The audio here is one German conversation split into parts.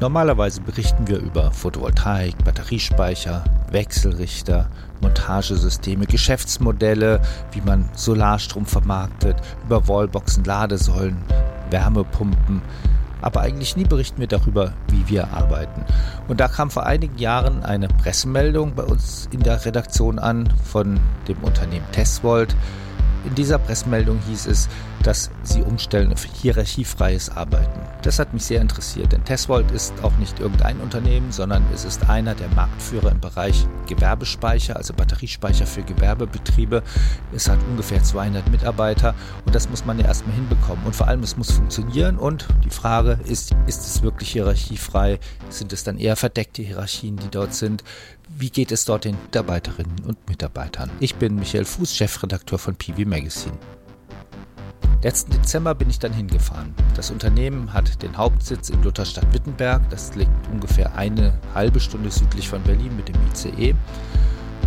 Normalerweise berichten wir über Photovoltaik, Batteriespeicher, Wechselrichter, Montagesysteme, Geschäftsmodelle, wie man Solarstrom vermarktet, über Wallboxen, Ladesäulen, Wärmepumpen. Aber eigentlich nie berichten wir darüber, wie wir arbeiten. Und da kam vor einigen Jahren eine Pressemeldung bei uns in der Redaktion an von dem Unternehmen Tesvolt, in dieser Pressemeldung hieß es, dass sie umstellen auf hierarchiefreies Arbeiten. Das hat mich sehr interessiert, denn Tesvolt ist auch nicht irgendein Unternehmen, sondern es ist einer der Marktführer im Bereich Gewerbespeicher, also Batteriespeicher für Gewerbebetriebe. Es hat ungefähr 200 Mitarbeiter und das muss man ja erstmal hinbekommen. Und vor allem, es muss funktionieren und die Frage ist, ist es wirklich hierarchiefrei? Sind es dann eher verdeckte Hierarchien, die dort sind? Wie geht es dort den Mitarbeiterinnen und Mitarbeitern? Ich bin Michael Fuß, Chefredakteur von PV Magazine. Letzten Dezember bin ich dann hingefahren. Das Unternehmen hat den Hauptsitz in Lutherstadt-Wittenberg. Das liegt ungefähr eine halbe Stunde südlich von Berlin mit dem ICE.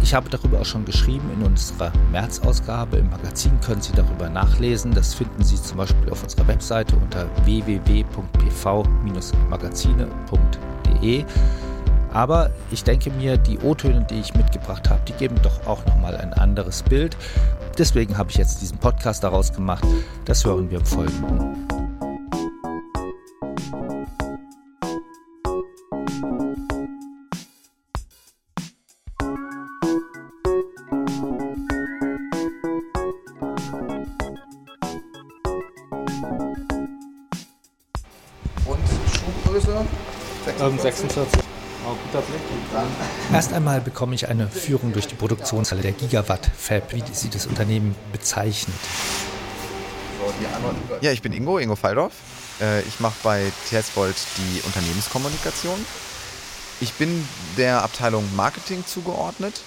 Ich habe darüber auch schon geschrieben in unserer März-Ausgabe. Im Magazin können Sie darüber nachlesen. Das finden Sie zum Beispiel auf unserer Webseite unter www.pv-magazine.de. Aber ich denke mir, die O-Töne, die ich mitgebracht habe, die geben doch auch nochmal ein anderes Bild. Deswegen habe ich jetzt diesen Podcast daraus gemacht. Das hören wir im Folgenden. Und Schuhgröße? 46. 46. Erst einmal bekomme ich eine Führung durch die Produktionshalle der Gigawatt Fab, wie sie das Unternehmen bezeichnet. Ja, ich bin Ingo, Ingo Falldorf. Äh, ich mache bei Tesvolt die Unternehmenskommunikation. Ich bin der Abteilung Marketing zugeordnet.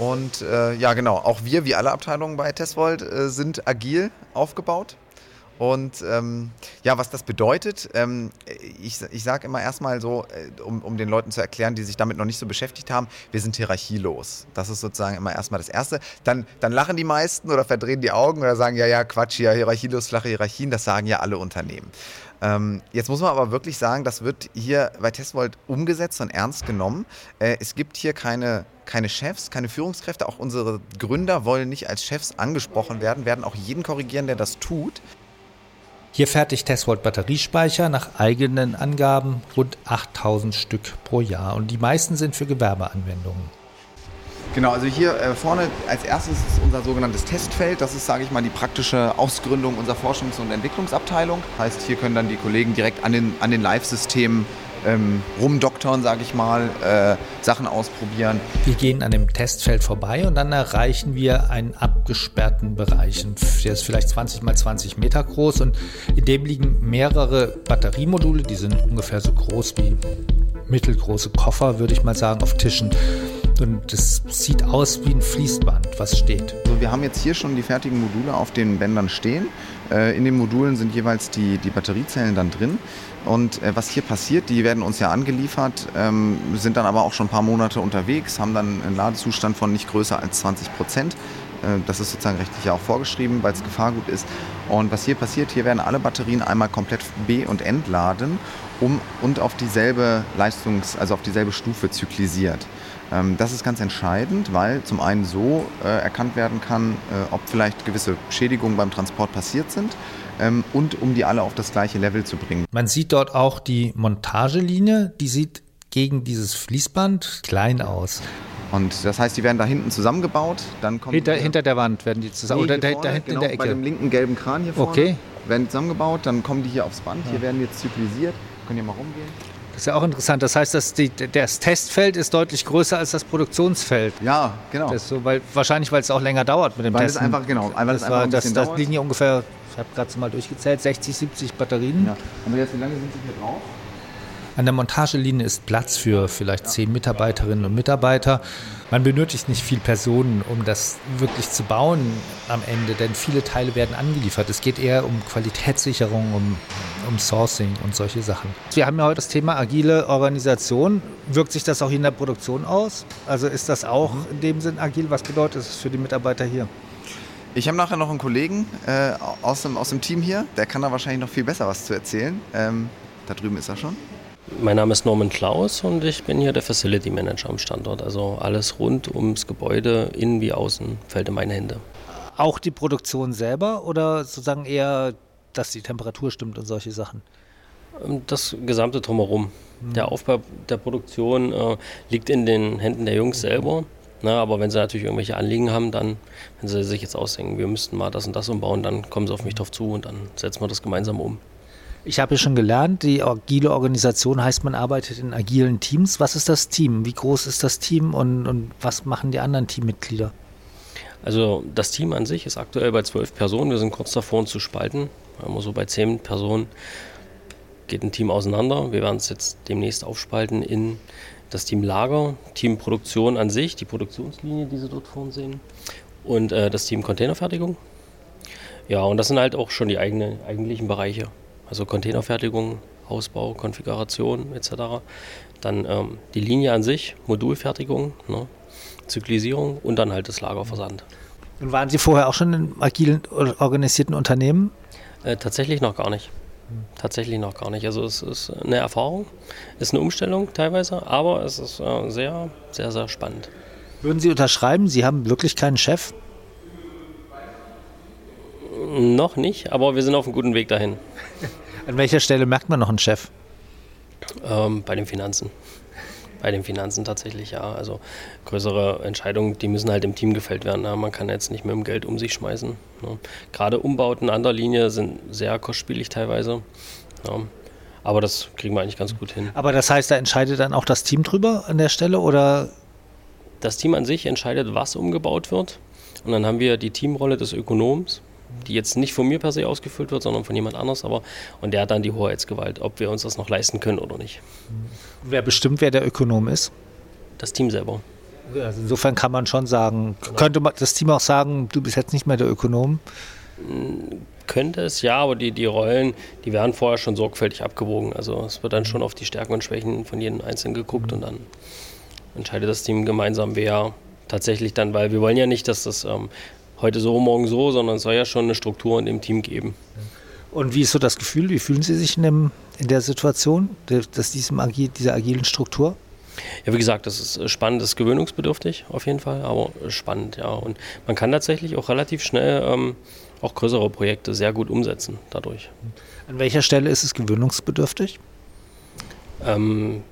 Und äh, ja, genau, auch wir, wie alle Abteilungen bei Tesvolt, äh, sind agil aufgebaut. Und ähm, ja, was das bedeutet, ähm, ich, ich sage immer erstmal so, äh, um, um den Leuten zu erklären, die sich damit noch nicht so beschäftigt haben, wir sind hierarchielos. Das ist sozusagen immer erstmal das Erste. Dann, dann lachen die meisten oder verdrehen die Augen oder sagen, ja, ja, Quatsch, ja, hierarchielos, flache Hierarchien, das sagen ja alle Unternehmen. Ähm, jetzt muss man aber wirklich sagen, das wird hier bei Testvolt umgesetzt und ernst genommen. Äh, es gibt hier keine, keine Chefs, keine Führungskräfte. Auch unsere Gründer wollen nicht als Chefs angesprochen werden, werden auch jeden korrigieren, der das tut. Hier fertigt Tesvolt Batteriespeicher nach eigenen Angaben rund 8000 Stück pro Jahr und die meisten sind für Gewerbeanwendungen. Genau, also hier äh, vorne als erstes ist unser sogenanntes Testfeld. Das ist, sage ich mal, die praktische Ausgründung unserer Forschungs- und Entwicklungsabteilung. Heißt, hier können dann die Kollegen direkt an den, an den Live-Systemen ähm, rumdoktern, sage ich mal, äh, Sachen ausprobieren. Wir gehen an dem Testfeld vorbei und dann erreichen wir einen abgesperrten Bereich. Der ist vielleicht 20 mal 20 Meter groß und in dem liegen mehrere Batteriemodule, die sind ungefähr so groß wie mittelgroße Koffer, würde ich mal sagen, auf Tischen. Und es sieht aus wie ein Fließband, was steht. Also wir haben jetzt hier schon die fertigen Module auf den Bändern stehen. Äh, in den Modulen sind jeweils die, die Batteriezellen dann drin. Und äh, was hier passiert, die werden uns ja angeliefert, ähm, sind dann aber auch schon ein paar Monate unterwegs, haben dann einen Ladezustand von nicht größer als 20 Prozent. Äh, das ist sozusagen rechtlich ja auch vorgeschrieben, weil es Gefahrgut ist. Und was hier passiert, hier werden alle Batterien einmal komplett be- und entladen um, und auf dieselbe Leistungs-, also auf dieselbe Stufe zyklisiert. Ähm, das ist ganz entscheidend, weil zum einen so äh, erkannt werden kann, äh, ob vielleicht gewisse Schädigungen beim Transport passiert sind ähm, und um die alle auf das gleiche Level zu bringen. Man sieht dort auch die Montagelinie, die sieht gegen dieses Fließband klein aus. Und das heißt, die werden da hinten zusammengebaut. Dann kommt hinter, hinter der Wand werden die zusammen. Nee, oder da, vorne, da hinten genau, in der Bei Ecke. dem linken gelben Kran hier vorne Okay. werden die zusammengebaut, dann kommen die hier aufs Band. Hier werden jetzt zyklisiert. Können hier mal rumgehen. Das ist ja auch interessant. Das heißt, dass die, das Testfeld ist deutlich größer als das Produktionsfeld. Ja, genau. Das so, weil, wahrscheinlich, weil es auch länger dauert mit dem Weil es Testen. einfach, genau, weil es das, einfach ein das, das liegen hier ungefähr, ich habe gerade mal durchgezählt, 60, 70 Batterien. ja. Aber jetzt, wie lange sind Sie hier drauf? An der Montagelinie ist Platz für vielleicht zehn Mitarbeiterinnen und Mitarbeiter. Man benötigt nicht viel Personen, um das wirklich zu bauen am Ende, denn viele Teile werden angeliefert. Es geht eher um Qualitätssicherung, um, um Sourcing und solche Sachen. Wir haben ja heute das Thema agile Organisation. Wirkt sich das auch hier in der Produktion aus? Also ist das auch in dem Sinn agil? Was bedeutet es für die Mitarbeiter hier? Ich habe nachher noch einen Kollegen äh, aus, dem, aus dem Team hier. Der kann da wahrscheinlich noch viel besser was zu erzählen. Ähm, da drüben ist er schon. Mein Name ist Norman Klaus und ich bin hier der Facility Manager am Standort. Also alles rund ums Gebäude, innen wie außen, fällt in meine Hände. Auch die Produktion selber oder sozusagen eher, dass die Temperatur stimmt und solche Sachen? Ähm, das gesamte Drumherum. Mhm. Der Aufbau der Produktion äh, liegt in den Händen der Jungs selber. Na, aber wenn sie natürlich irgendwelche Anliegen haben, dann, wenn sie sich jetzt ausdenken, wir müssten mal das und das umbauen, dann kommen sie auf mich drauf zu und dann setzen wir das gemeinsam um. Ich habe ja schon gelernt, die agile Organisation heißt, man arbeitet in agilen Teams. Was ist das Team? Wie groß ist das Team und, und was machen die anderen Teammitglieder? Also das Team an sich ist aktuell bei zwölf Personen. Wir sind kurz davor, uns zu spalten. Immer so bei zehn Personen geht ein Team auseinander. Wir werden es jetzt demnächst aufspalten in das Team Lager, Team Produktion an sich, die Produktionslinie, die Sie dort vorne sehen, und äh, das Team Containerfertigung. Ja, und das sind halt auch schon die eigene, eigentlichen Bereiche. Also Containerfertigung, Ausbau, Konfiguration etc. Dann ähm, die Linie an sich, Modulfertigung, ne, Zyklisierung und dann halt das Lagerversand. Und waren Sie vorher auch schon in agilen organisierten Unternehmen? Äh, tatsächlich noch gar nicht. Tatsächlich noch gar nicht. Also es ist eine Erfahrung, ist eine Umstellung teilweise, aber es ist äh, sehr, sehr, sehr spannend. Würden Sie unterschreiben, Sie haben wirklich keinen Chef? Noch nicht, aber wir sind auf einem guten Weg dahin. An welcher Stelle merkt man noch einen Chef? Ähm, bei den Finanzen bei den Finanzen tatsächlich, ja. Also größere Entscheidungen, die müssen halt im Team gefällt werden. Ja. Man kann jetzt nicht mit dem Geld um sich schmeißen. Ja. Gerade Umbauten an der Linie sind sehr kostspielig teilweise. Ja. Aber das kriegen wir eigentlich ganz gut hin. Aber das heißt, da entscheidet dann auch das Team drüber an der Stelle oder? Das Team an sich entscheidet, was umgebaut wird. Und dann haben wir die Teamrolle des Ökonoms die jetzt nicht von mir per se ausgefüllt wird, sondern von jemand anders. Aber, und der hat dann die Hoheitsgewalt, ob wir uns das noch leisten können oder nicht. Wer bestimmt, wer der Ökonom ist? Das Team selber. Also insofern kann man schon sagen, genau. könnte das Team auch sagen, du bist jetzt nicht mehr der Ökonom? Hm, könnte es ja, aber die, die Rollen, die werden vorher schon sorgfältig abgewogen. Also es wird dann schon auf die Stärken und Schwächen von jedem Einzelnen geguckt und dann entscheidet das Team gemeinsam, wer tatsächlich dann, weil wir wollen ja nicht, dass das ähm, heute so, morgen so, sondern es soll ja schon eine Struktur in dem Team geben. Und wie ist so das Gefühl? Wie fühlen Sie sich in, dem, in der Situation, dass diesem Agil, dieser agilen Struktur? Ja, wie gesagt, das ist spannend, das ist gewöhnungsbedürftig auf jeden Fall, aber spannend, ja. Und man kann tatsächlich auch relativ schnell ähm, auch größere Projekte sehr gut umsetzen dadurch. An welcher Stelle ist es gewöhnungsbedürftig? Ähm,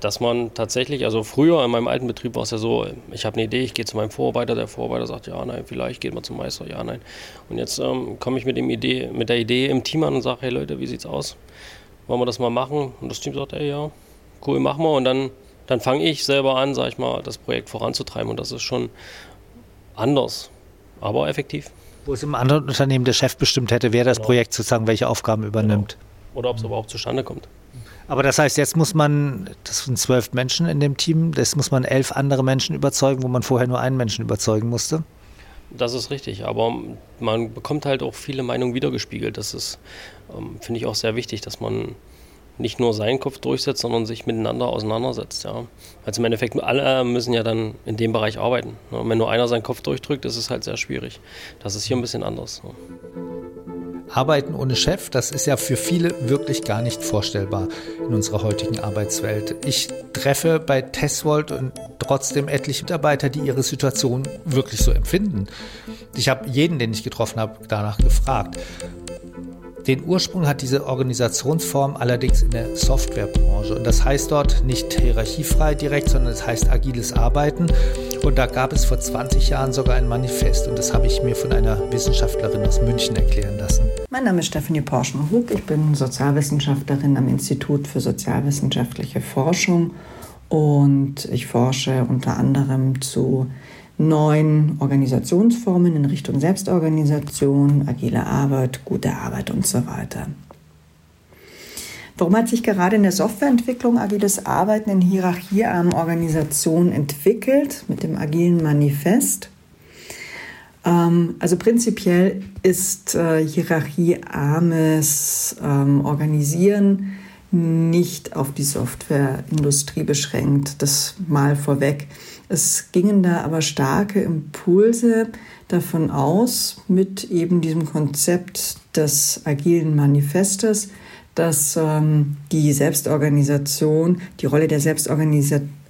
dass man tatsächlich, also früher in meinem alten Betrieb war es ja so, ich habe eine Idee, ich gehe zu meinem Vorarbeiter, der Vorarbeiter sagt, ja, nein, vielleicht geht man zum Meister, ja, nein. Und jetzt ähm, komme ich mit, dem Idee, mit der Idee im Team an und sage, hey Leute, wie sieht's aus? Wollen wir das mal machen? Und das Team sagt, hey, ja, cool, machen wir. Und dann, dann fange ich selber an, sage ich mal, das Projekt voranzutreiben. Und das ist schon anders, aber effektiv. Wo es im anderen Unternehmen der Chef bestimmt hätte, wer das genau. Projekt sozusagen welche Aufgaben übernimmt. Genau. Oder ob es überhaupt zustande kommt. Aber das heißt, jetzt muss man, das sind zwölf Menschen in dem Team, das muss man elf andere Menschen überzeugen, wo man vorher nur einen Menschen überzeugen musste. Das ist richtig, aber man bekommt halt auch viele Meinungen wiedergespiegelt. Das ist, ähm, finde ich, auch sehr wichtig, dass man nicht nur seinen Kopf durchsetzt, sondern sich miteinander auseinandersetzt. Ja. Also im Endeffekt, alle müssen ja dann in dem Bereich arbeiten. Und wenn nur einer seinen Kopf durchdrückt, ist es halt sehr schwierig. Das ist hier ein bisschen anders. Ja. Arbeiten ohne Chef, das ist ja für viele wirklich gar nicht vorstellbar in unserer heutigen Arbeitswelt. Ich treffe bei Teswold und trotzdem etliche Mitarbeiter, die ihre Situation wirklich so empfinden. Ich habe jeden, den ich getroffen habe, danach gefragt. Den Ursprung hat diese Organisationsform allerdings in der Softwarebranche. Und das heißt dort nicht hierarchiefrei direkt, sondern es heißt agiles Arbeiten. Und da gab es vor 20 Jahren sogar ein Manifest. Und das habe ich mir von einer Wissenschaftlerin aus München erklären lassen. Mein Name ist Stephanie Porschen-Hug. Ich bin Sozialwissenschaftlerin am Institut für sozialwissenschaftliche Forschung. Und ich forsche unter anderem zu neuen Organisationsformen in Richtung Selbstorganisation, agile Arbeit, gute Arbeit und so weiter. Warum hat sich gerade in der Softwareentwicklung agiles Arbeiten in hierarchiearmen Organisationen entwickelt mit dem agilen Manifest? Ähm, also prinzipiell ist äh, hierarchiearmes ähm, Organisieren nicht auf die Softwareindustrie beschränkt. Das mal vorweg. Es gingen da aber starke Impulse davon aus, mit eben diesem Konzept des agilen Manifestes, dass ähm, die Selbstorganisation, die Rolle der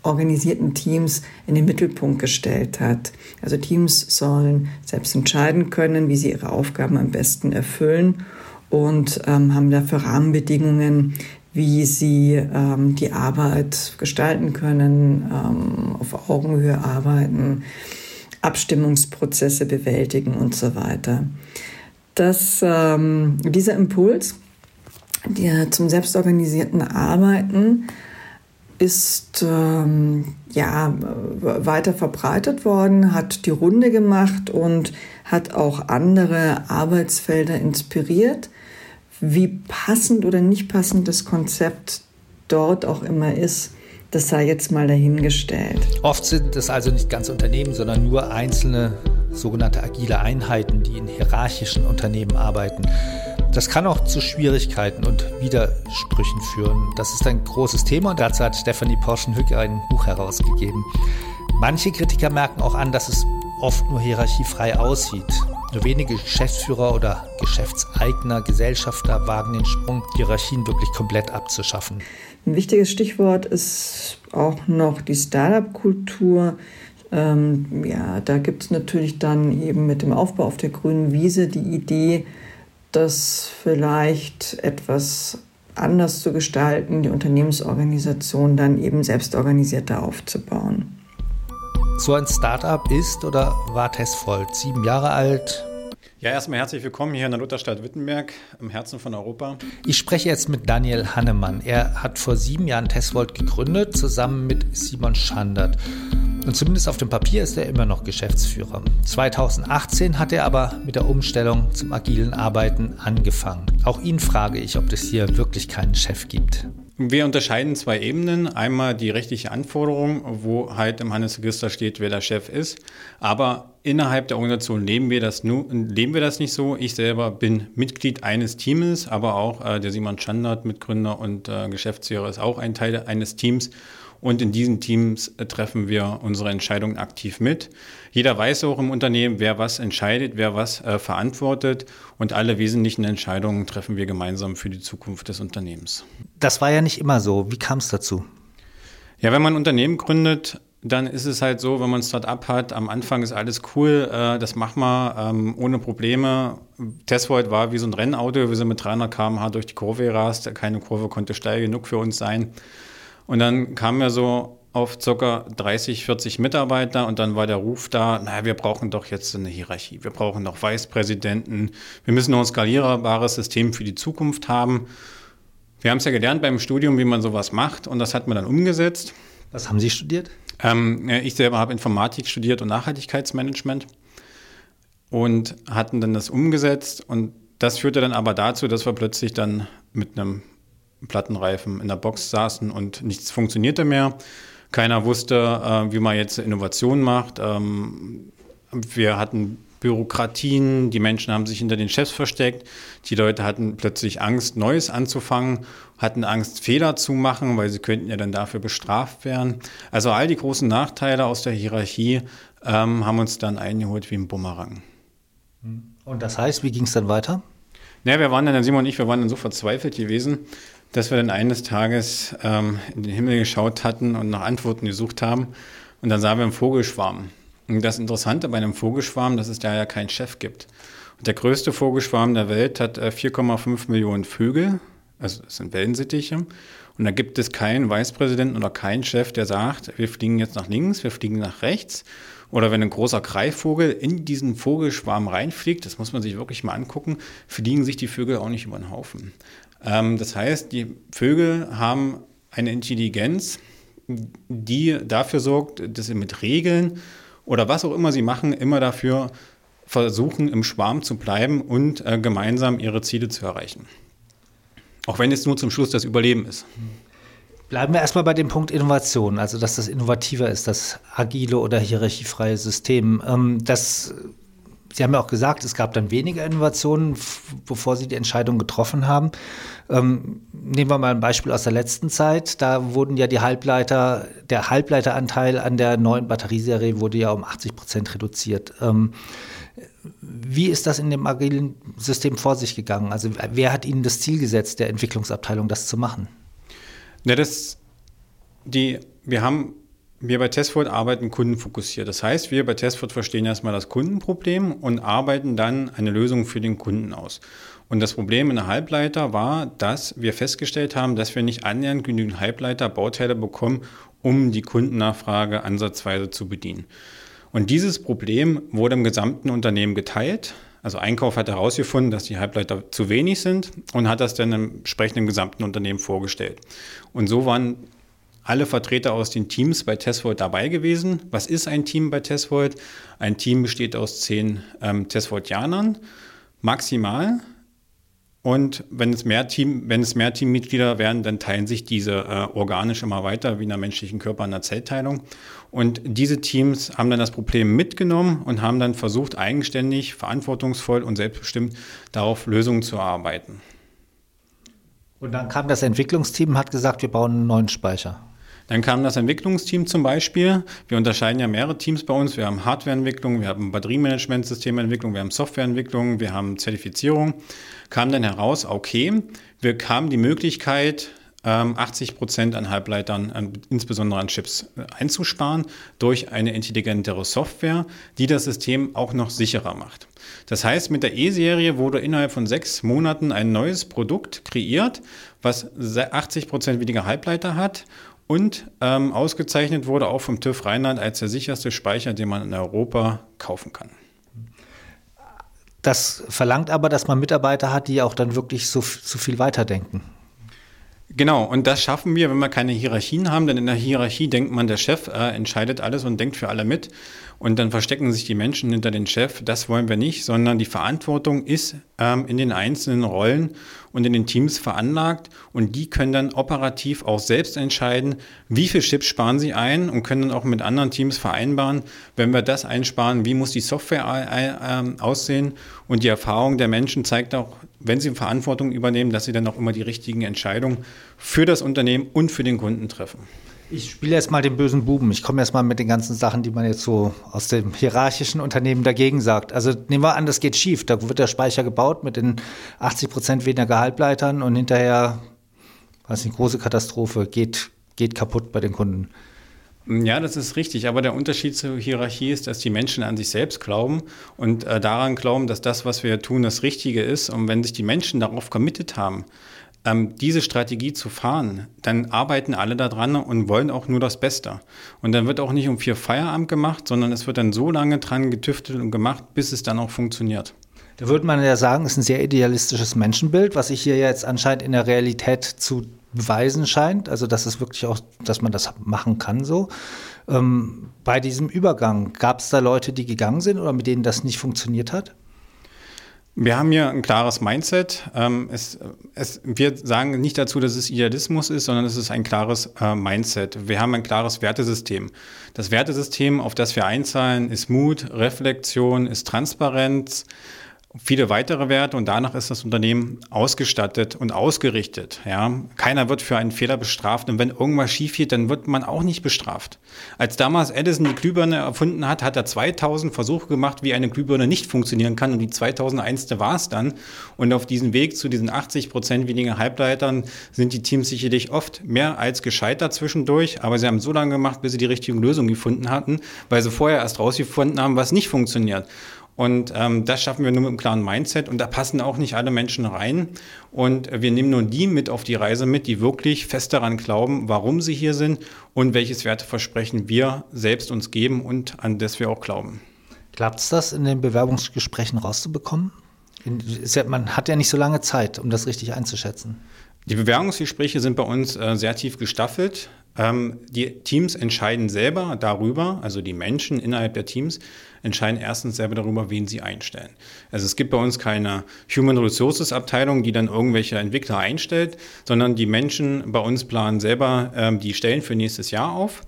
selbstorganisierten Teams in den Mittelpunkt gestellt hat. Also Teams sollen selbst entscheiden können, wie sie ihre Aufgaben am besten erfüllen und ähm, haben dafür Rahmenbedingungen, wie sie ähm, die Arbeit gestalten können, ähm, auf Augenhöhe arbeiten, Abstimmungsprozesse bewältigen und so weiter. Das, ähm, dieser Impuls der zum selbstorganisierten Arbeiten ist ähm, ja weiter verbreitet worden, hat die Runde gemacht und hat auch andere Arbeitsfelder inspiriert. Wie passend oder nicht passend das Konzept dort auch immer ist, das sei jetzt mal dahingestellt. Oft sind es also nicht ganz Unternehmen, sondern nur einzelne sogenannte agile Einheiten, die in hierarchischen Unternehmen arbeiten. Das kann auch zu Schwierigkeiten und Widersprüchen führen. Das ist ein großes Thema und dazu hat Stephanie Porschenhück ein Buch herausgegeben. Manche Kritiker merken auch an, dass es oft nur hierarchiefrei aussieht. Nur wenige Geschäftsführer oder Geschäftseigner, Gesellschafter wagen den Sprung, Hierarchien wirklich komplett abzuschaffen. Ein wichtiges Stichwort ist auch noch die Startup-Kultur. Ähm, ja, da gibt es natürlich dann eben mit dem Aufbau auf der grünen Wiese die Idee, das vielleicht etwas anders zu gestalten, die Unternehmensorganisation dann eben selbstorganisierter aufzubauen. So ein Startup ist oder war Testvold sieben Jahre alt. Ja, erstmal herzlich willkommen hier in der Lutherstadt Wittenberg, im Herzen von Europa. Ich spreche jetzt mit Daniel Hannemann. Er hat vor sieben Jahren Testvold gegründet, zusammen mit Simon Schandert. Und zumindest auf dem Papier ist er immer noch Geschäftsführer. 2018 hat er aber mit der Umstellung zum agilen Arbeiten angefangen. Auch ihn frage ich, ob es hier wirklich keinen Chef gibt. Wir unterscheiden zwei Ebenen. Einmal die rechtliche Anforderung, wo halt im Handelsregister steht, wer der Chef ist. Aber innerhalb der Organisation leben wir das, nur, leben wir das nicht so. Ich selber bin Mitglied eines Teams, aber auch äh, der Simon Schandert, Mitgründer und äh, Geschäftsführer, ist auch ein Teil eines Teams. Und in diesen Teams äh, treffen wir unsere Entscheidungen aktiv mit. Jeder weiß auch im Unternehmen, wer was entscheidet, wer was äh, verantwortet. Und alle wesentlichen Entscheidungen treffen wir gemeinsam für die Zukunft des Unternehmens. Das war ja nicht immer so. Wie kam es dazu? Ja, wenn man ein Unternehmen gründet, dann ist es halt so, wenn man ein Start-up hat, am Anfang ist alles cool, äh, das machen wir ähm, ohne Probleme. Testvolt war wie so ein Rennauto, wir sind mit 300 km/h durch die Kurve gerast, keine Kurve konnte steil genug für uns sein. Und dann kamen wir so auf ca. 30, 40 Mitarbeiter und dann war der Ruf da, naja, wir brauchen doch jetzt eine Hierarchie, wir brauchen noch Vicepräsidenten, wir müssen noch ein skalierbares System für die Zukunft haben. Wir haben es ja gelernt beim Studium, wie man sowas macht und das hat man dann umgesetzt. Was haben Sie studiert? Ähm, ich selber habe Informatik studiert und Nachhaltigkeitsmanagement und hatten dann das umgesetzt und das führte dann aber dazu, dass wir plötzlich dann mit einem Plattenreifen in der Box saßen und nichts funktionierte mehr. Keiner wusste, äh, wie man jetzt Innovation macht. Ähm, wir hatten Bürokratien, die Menschen haben sich hinter den Chefs versteckt, die Leute hatten plötzlich Angst, Neues anzufangen, hatten Angst, Fehler zu machen, weil sie könnten ja dann dafür bestraft werden. Also all die großen Nachteile aus der Hierarchie ähm, haben uns dann eingeholt wie ein Bumerang. Und das heißt, wie ging es dann weiter? Naja, wir waren dann, Simon und ich, wir waren dann so verzweifelt gewesen, dass wir dann eines Tages ähm, in den Himmel geschaut hatten und nach Antworten gesucht haben. Und dann sahen wir einen Vogelschwarm. Und das Interessante bei einem Vogelschwarm, dass es da ja keinen Chef gibt. Und der größte Vogelschwarm der Welt hat 4,5 äh, Millionen Vögel, also das sind Wellensittiche. Und da gibt es keinen Vicepräsidenten oder keinen Chef, der sagt, wir fliegen jetzt nach links, wir fliegen nach rechts. Oder wenn ein großer Greifvogel in diesen Vogelschwarm reinfliegt, das muss man sich wirklich mal angucken, fliegen sich die Vögel auch nicht über den Haufen. Ähm, das heißt, die Vögel haben eine Intelligenz, die dafür sorgt, dass sie mit Regeln oder was auch immer sie machen, immer dafür versuchen, im Schwarm zu bleiben und äh, gemeinsam ihre Ziele zu erreichen. Auch wenn es nur zum Schluss das Überleben ist. Bleiben wir erstmal bei dem Punkt Innovation, also dass das innovativer ist, das agile oder hierarchiefreie System. Ähm, das Sie haben ja auch gesagt, es gab dann weniger Innovationen, bevor Sie die Entscheidung getroffen haben. Ähm, nehmen wir mal ein Beispiel aus der letzten Zeit. Da wurden ja die Halbleiter, der Halbleiteranteil an der neuen Batterieserie wurde ja um 80 Prozent reduziert. Ähm, Wie ist das in dem agilen System vor sich gegangen? Also wer hat Ihnen das Ziel gesetzt, der Entwicklungsabteilung, das zu machen? Ja, das, die, wir haben, wir bei Testford arbeiten kundenfokussiert. Das heißt, wir bei Testford verstehen erstmal das Kundenproblem und arbeiten dann eine Lösung für den Kunden aus. Und das Problem in der Halbleiter war, dass wir festgestellt haben, dass wir nicht annähernd genügend Halbleiter-Bauteile bekommen, um die Kundennachfrage ansatzweise zu bedienen. Und dieses Problem wurde im gesamten Unternehmen geteilt. Also Einkauf hat herausgefunden, dass die Halbleiter zu wenig sind und hat das dann entsprechend im gesamten Unternehmen vorgestellt. Und so waren alle Vertreter aus den Teams bei Testvolt dabei gewesen. Was ist ein Team bei Testvolt? Ein Team besteht aus zehn ähm, Testvoltianern, maximal. Und wenn es mehr Team, wenn es mehr Teammitglieder werden, dann teilen sich diese äh, organisch immer weiter, wie in einem menschlichen Körper in der Zellteilung. Und diese Teams haben dann das Problem mitgenommen und haben dann versucht, eigenständig, verantwortungsvoll und selbstbestimmt darauf Lösungen zu erarbeiten. Und dann kam das Entwicklungsteam und hat gesagt, wir bauen einen neuen Speicher. Dann kam das Entwicklungsteam zum Beispiel. Wir unterscheiden ja mehrere Teams bei uns. Wir haben Hardwareentwicklung, wir haben Batteriemanagementsystementwicklung, wir haben Softwareentwicklung, wir haben Zertifizierung. Kam dann heraus, okay, wir haben die Möglichkeit, 80 ähm, Prozent an Halbleitern, insbesondere an Chips, äh, einzusparen durch eine intelligentere Software, die das System auch noch sicherer macht. Das heißt, mit der E-Serie wurde innerhalb von sechs Monaten ein neues Produkt kreiert, was 80 Prozent weniger Halbleiter hat und ähm, ausgezeichnet wurde auch vom TÜV Rheinland als der sicherste Speicher, den man in Europa kaufen kann. Das verlangt aber, dass man Mitarbeiter hat, die auch dann wirklich so, so viel weiterdenken. Genau, und das schaffen wir, wenn wir keine Hierarchien haben, denn in der Hierarchie denkt man, der Chef äh, entscheidet alles und denkt für alle mit. Und dann verstecken sich die Menschen hinter den Chef. Das wollen wir nicht, sondern die Verantwortung ist ähm, in den einzelnen Rollen und in den Teams veranlagt. Und die können dann operativ auch selbst entscheiden, wie viel Chips sparen sie ein und können dann auch mit anderen Teams vereinbaren, wenn wir das einsparen, wie muss die Software äh, aussehen. Und die Erfahrung der Menschen zeigt auch, wenn sie Verantwortung übernehmen, dass sie dann auch immer die richtigen Entscheidungen für das Unternehmen und für den Kunden treffen. Ich spiele jetzt mal den bösen Buben. Ich komme jetzt mal mit den ganzen Sachen, die man jetzt so aus dem hierarchischen Unternehmen dagegen sagt. Also nehmen wir an, das geht schief. Da wird der Speicher gebaut mit den 80 Prozent weniger Halbleitern und hinterher, was eine große Katastrophe, geht, geht kaputt bei den Kunden. Ja, das ist richtig. Aber der Unterschied zur Hierarchie ist, dass die Menschen an sich selbst glauben und äh, daran glauben, dass das, was wir tun, das Richtige ist. Und wenn sich die Menschen darauf committed haben, ähm, diese Strategie zu fahren, dann arbeiten alle daran und wollen auch nur das Beste. Und dann wird auch nicht um vier Feierabend gemacht, sondern es wird dann so lange dran getüftelt und gemacht, bis es dann auch funktioniert. Da würde man ja sagen, ist ein sehr idealistisches Menschenbild, was sich hier jetzt anscheinend in der Realität zu beweisen scheint. Also, dass es wirklich auch, dass man das machen kann so. Ähm, bei diesem Übergang, gab es da Leute, die gegangen sind oder mit denen das nicht funktioniert hat? Wir haben hier ein klares Mindset. Ähm, es, es, wir sagen nicht dazu, dass es Idealismus ist, sondern es ist ein klares äh, Mindset. Wir haben ein klares Wertesystem. Das Wertesystem, auf das wir einzahlen, ist Mut, Reflexion, ist Transparenz, viele weitere Werte und danach ist das Unternehmen ausgestattet und ausgerichtet. Ja. Keiner wird für einen Fehler bestraft und wenn irgendwas schief geht, dann wird man auch nicht bestraft. Als damals Edison die Glühbirne erfunden hat, hat er 2000 Versuche gemacht, wie eine Glühbirne nicht funktionieren kann und die 2001. war es dann. Und auf diesem Weg zu diesen 80 Prozent weniger Halbleitern sind die Teams sicherlich oft mehr als gescheitert zwischendurch, aber sie haben so lange gemacht, bis sie die richtige Lösung gefunden hatten, weil sie vorher erst rausgefunden haben, was nicht funktioniert. Und ähm, das schaffen wir nur mit einem klaren Mindset. Und da passen auch nicht alle Menschen rein. Und wir nehmen nur die mit auf die Reise mit, die wirklich fest daran glauben, warum sie hier sind und welches Werteversprechen wir selbst uns geben und an das wir auch glauben. Klappt es das in den Bewerbungsgesprächen rauszubekommen? man hat ja nicht so lange Zeit, um das richtig einzuschätzen. Die Bewerbungsgespräche sind bei uns äh, sehr tief gestaffelt. Ähm, die Teams entscheiden selber darüber, also die Menschen innerhalb der Teams entscheiden erstens selber darüber, wen sie einstellen. Also es gibt bei uns keine Human Resources Abteilung, die dann irgendwelche Entwickler einstellt, sondern die Menschen bei uns planen selber ähm, die Stellen für nächstes Jahr auf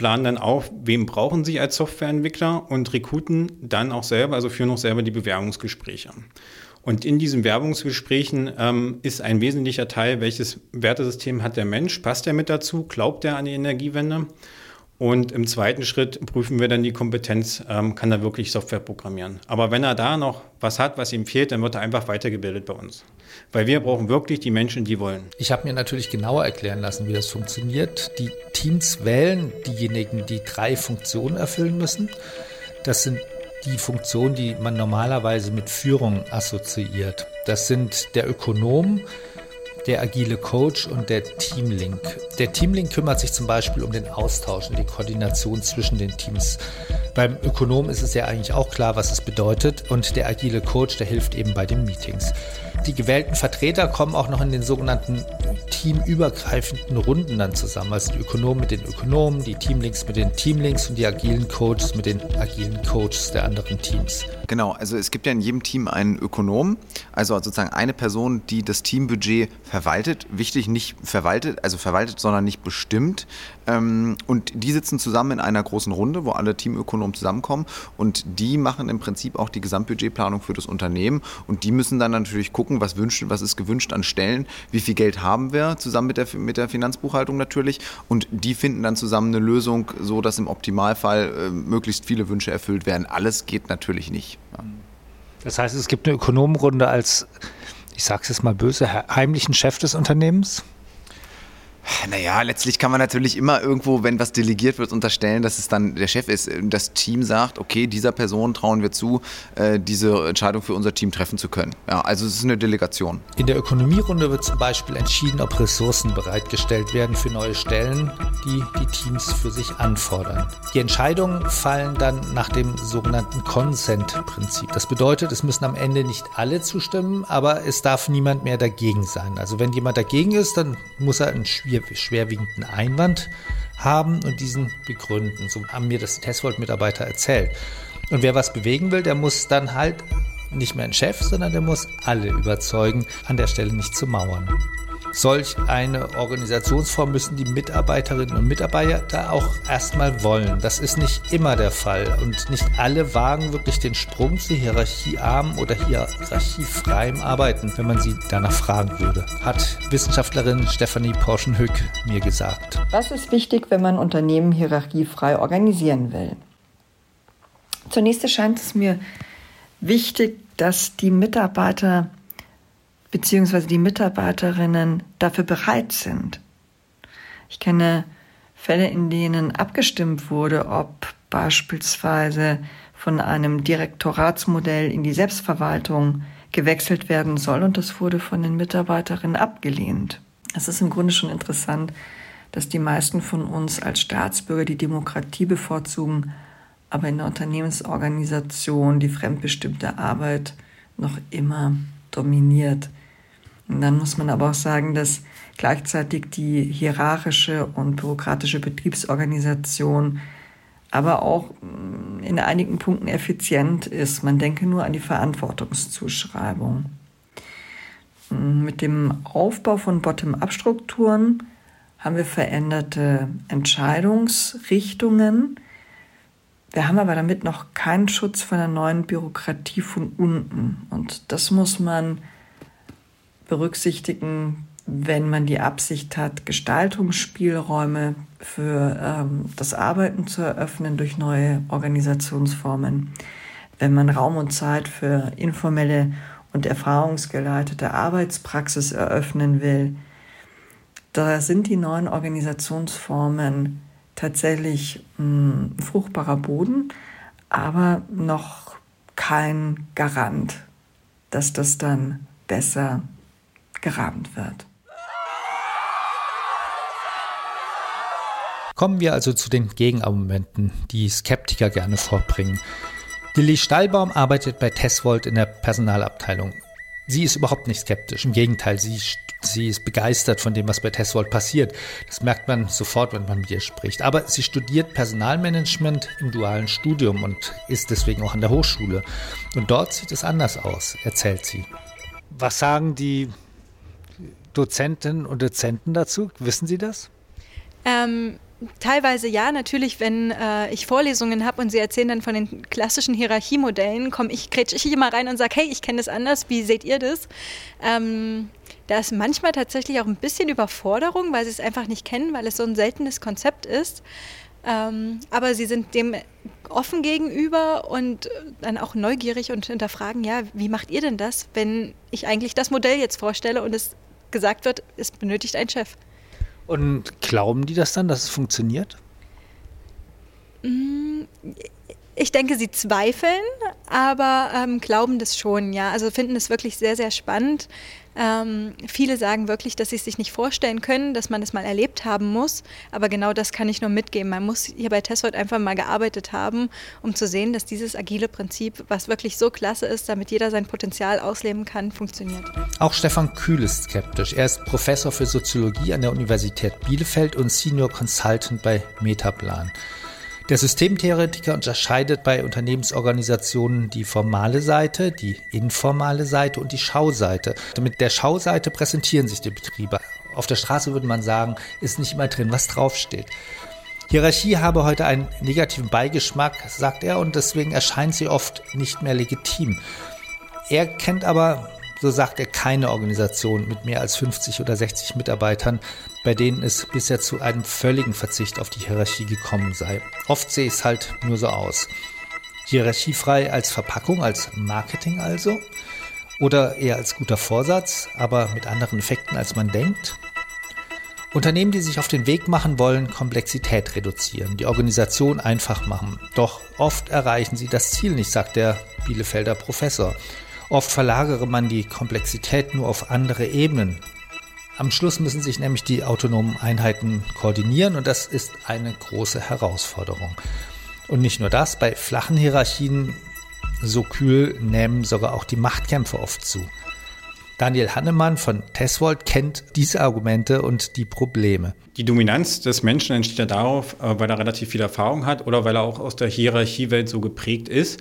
planen dann auf, wem brauchen sie als Softwareentwickler und rekruten dann auch selber, also führen auch selber die Bewerbungsgespräche. Und in diesen Werbungsgesprächen ähm, ist ein wesentlicher Teil, welches Wertesystem hat der Mensch, passt er mit dazu, glaubt er an die Energiewende Und im zweiten Schritt prüfen wir dann die Kompetenz, ähm, kann er wirklich Software programmieren. Aber wenn er da noch was hat, was ihm fehlt, dann wird er einfach weitergebildet bei uns. Weil wir brauchen wirklich die Menschen, die wollen. Ich habe mir natürlich genauer erklären lassen, wie das funktioniert. Die Teams wählen diejenigen, die drei Funktionen erfüllen müssen. Das sind die Funktionen, die man normalerweise mit Führung assoziiert. Das sind der Ökonom, der agile Coach und der Teamlink. Der Teamlink kümmert sich zum Beispiel um den Austausch und die Koordination zwischen den Teams. Beim Ökonom ist es ja eigentlich auch klar, was es bedeutet und der agile Coach, der hilft eben bei den Meetings. Die gewählten Vertreter kommen auch noch in den sogenannten teamübergreifenden Runden dann zusammen. Also die Ökonomen mit den Ökonomen, die Teamlinks mit den Teamlinks und die agilen Coaches mit den agilen Coaches der anderen Teams. Genau, also es gibt ja in jedem Team einen Ökonom, also sozusagen eine Person, die das Teambudget verwaltet. Wichtig, nicht verwaltet, also verwaltet, sondern nicht bestimmt. Ähm, und die sitzen zusammen in einer großen Runde, wo alle Teamökonomen zusammenkommen und die machen im Prinzip auch die Gesamtbudgetplanung für das Unternehmen und die müssen dann natürlich gucken, was wünschen, was ist gewünscht an Stellen, wie viel Geld haben wir, zusammen mit der, mit der Finanzbuchhaltung natürlich und die finden dann zusammen eine Lösung, so dass im Optimalfall äh, möglichst viele Wünsche erfüllt werden. Alles geht natürlich nicht. Ja. Das heißt, es gibt eine Ökonomenrunde als, ich sage es jetzt mal böse, heimlichen Chef des Unternehmens? Naja, letztlich kann man natürlich immer irgendwo, wenn was delegiert wird, unterstellen, dass es dann der Chef ist. Das Team sagt, okay, dieser Person trauen wir zu, äh, diese Entscheidung für unser Team treffen zu können. Ja, also es ist eine Delegation. In der Ökonomierunde wird zum Beispiel entschieden, ob Ressourcen bereitgestellt werden für neue Stellen, die die Teams für sich anfordern. Die Entscheidungen fallen dann nach dem sogenannten Consent-Prinzip. Das bedeutet, es müssen am Ende nicht alle zustimmen, aber es darf niemand mehr dagegen sein. Also wenn jemand dagegen ist, dann muss er ein schwerwiegenden Einwand haben und diesen begründen. So haben mir das Testvolt-Mitarbeiter erzählt. Und wer was bewegen will, der muss dann halt nicht mehr ein Chef, sondern der muss alle überzeugen, an der Stelle nicht zu mauern. Solch eine Organisationsform müssen die Mitarbeiterinnen und Mitarbeiter auch erstmal wollen. Das ist nicht immer der Fall und nicht alle wagen wirklich den Sprung zu hierarchiearmen oder hierarchiefreiem Arbeiten, wenn man sie danach fragen würde, hat Wissenschaftlerin Stefanie Porschenhück mir gesagt. Was ist wichtig, wenn man Unternehmen hierarchiefrei organisieren will? Zunächst erscheint es mir wichtig, dass die Mitarbeiter beziehungsweise die Mitarbeiterinnen dafür bereit sind. Ich kenne Fälle, in denen abgestimmt wurde, ob beispielsweise von einem Direktoratsmodell in die Selbstverwaltung gewechselt werden soll und das wurde von den Mitarbeiterinnen abgelehnt. Es ist im Grunde schon interessant, dass die meisten von uns als Staatsbürger die Demokratie bevorzugen, aber in der Unternehmensorganisation die fremdbestimmte Arbeit noch immer dominiert. Und dann muss man aber auch sagen, dass gleichzeitig die hierarchische und bürokratische Betriebsorganisation aber auch mm, in einigen Punkten effizient ist. Man denke nur an die Verantwortungszuschreibung. Mm, mit dem Aufbau von Bottom-up-Strukturen haben wir veränderte Entscheidungsrichtungen. Wir haben aber damit noch keinen Schutz von der neuen Bürokratie von unten. Und das muss man berücksichtigen, wenn man die Absicht hat, Gestaltungsspielräume für ähm, das Arbeiten zu eröffnen durch neue Organisationsformen, wenn man Raum und Zeit für informelle und erfahrungsgeleitete Arbeitspraxis eröffnen will, da sind die neuen Organisationsformen tatsächlich mh, hm, fruchtbarer Boden, aber noch kein Garant, dass das dann besser gerahmt wird. Kommen wir also zu den Gegenargumenten, die Skeptiker gerne vorbringen. Lilly Stallbaum arbeitet bei Tesvolt in der Personalabteilung. Sie ist überhaupt nicht skeptisch. Im Gegenteil, sie, sie ist begeistert von dem, was bei Tesvolt passiert. Das merkt man sofort, wenn man mit ihr spricht. Aber sie studiert Personalmanagement im dualen Studium und ist deswegen auch an der Hochschule. Und dort sieht es anders aus, erzählt sie. Was sagen die Dozentinnen und Dozenten dazu? Wissen Sie das? Ähm, teilweise ja, natürlich, wenn äh, ich Vorlesungen habe und sie erzählen dann von den klassischen Hierarchiemodellen, komme ich, grätsch ich immer rein und sage, hey, ich kenne das anders, wie seht ihr das? Ähm, da ist manchmal tatsächlich auch ein bisschen Überforderung, weil sie es einfach nicht kennen, weil es so ein seltenes Konzept ist. Ähm, aber sie sind dem offen gegenüber und dann auch neugierig und hinterfragen, ja, wie macht ihr denn das, wenn ich eigentlich das Modell jetzt vorstelle und es gesagt wird, es benötigt einen Chef. Und glauben die das dann, dass es funktioniert? Ich denke, sie zweifeln, aber ähm, glauben das schon, ja. Also finden es wirklich sehr, sehr spannend. Ähm, viele sagen wirklich, dass sie es sich nicht vorstellen können, dass man es mal erlebt haben muss. Aber genau das kann ich nur mitgeben. Man muss hier bei Tesswort einfach mal gearbeitet haben, um zu sehen, dass dieses agile Prinzip, was wirklich so klasse ist, damit jeder sein Potenzial ausleben kann, funktioniert. Auch Stefan Kühl ist skeptisch. Er ist Professor für Soziologie an der Universität Bielefeld und Senior Consultant bei Metaplan. Der Systemtheoretiker unterscheidet bei Unternehmensorganisationen die formale Seite, die informale Seite und die Schauseite. Mit der Schauseite präsentieren sich die Betriebe. Auf der Straße würde man sagen, ist nicht immer drin, was draufsteht. Hierarchie habe heute einen negativen Beigeschmack, sagt er, und deswegen erscheint sie oft nicht mehr legitim. Er kennt aber so sagt er keine Organisation mit mehr als 50 oder 60 Mitarbeitern, bei denen es bisher zu einem völligen Verzicht auf die Hierarchie gekommen sei. Oft sehe es halt nur so aus. Hierarchiefrei als Verpackung, als Marketing also? Oder eher als guter Vorsatz, aber mit anderen Effekten als man denkt? Unternehmen, die sich auf den Weg machen wollen, Komplexität reduzieren, die Organisation einfach machen. Doch oft erreichen sie das Ziel nicht, sagt der Bielefelder Professor. Oft verlagere man die Komplexität nur auf andere Ebenen. Am Schluss müssen sich nämlich die autonomen Einheiten koordinieren und das ist eine große Herausforderung. Und nicht nur das, bei flachen Hierarchien, so kühl, nehmen sogar auch die Machtkämpfe oft zu. Daniel Hannemann von Teswold kennt diese Argumente und die Probleme. Die Dominanz des Menschen entsteht ja darauf, äh, weil er relativ viel Erfahrung hat oder weil er auch aus der Hierarchiewelt so geprägt ist.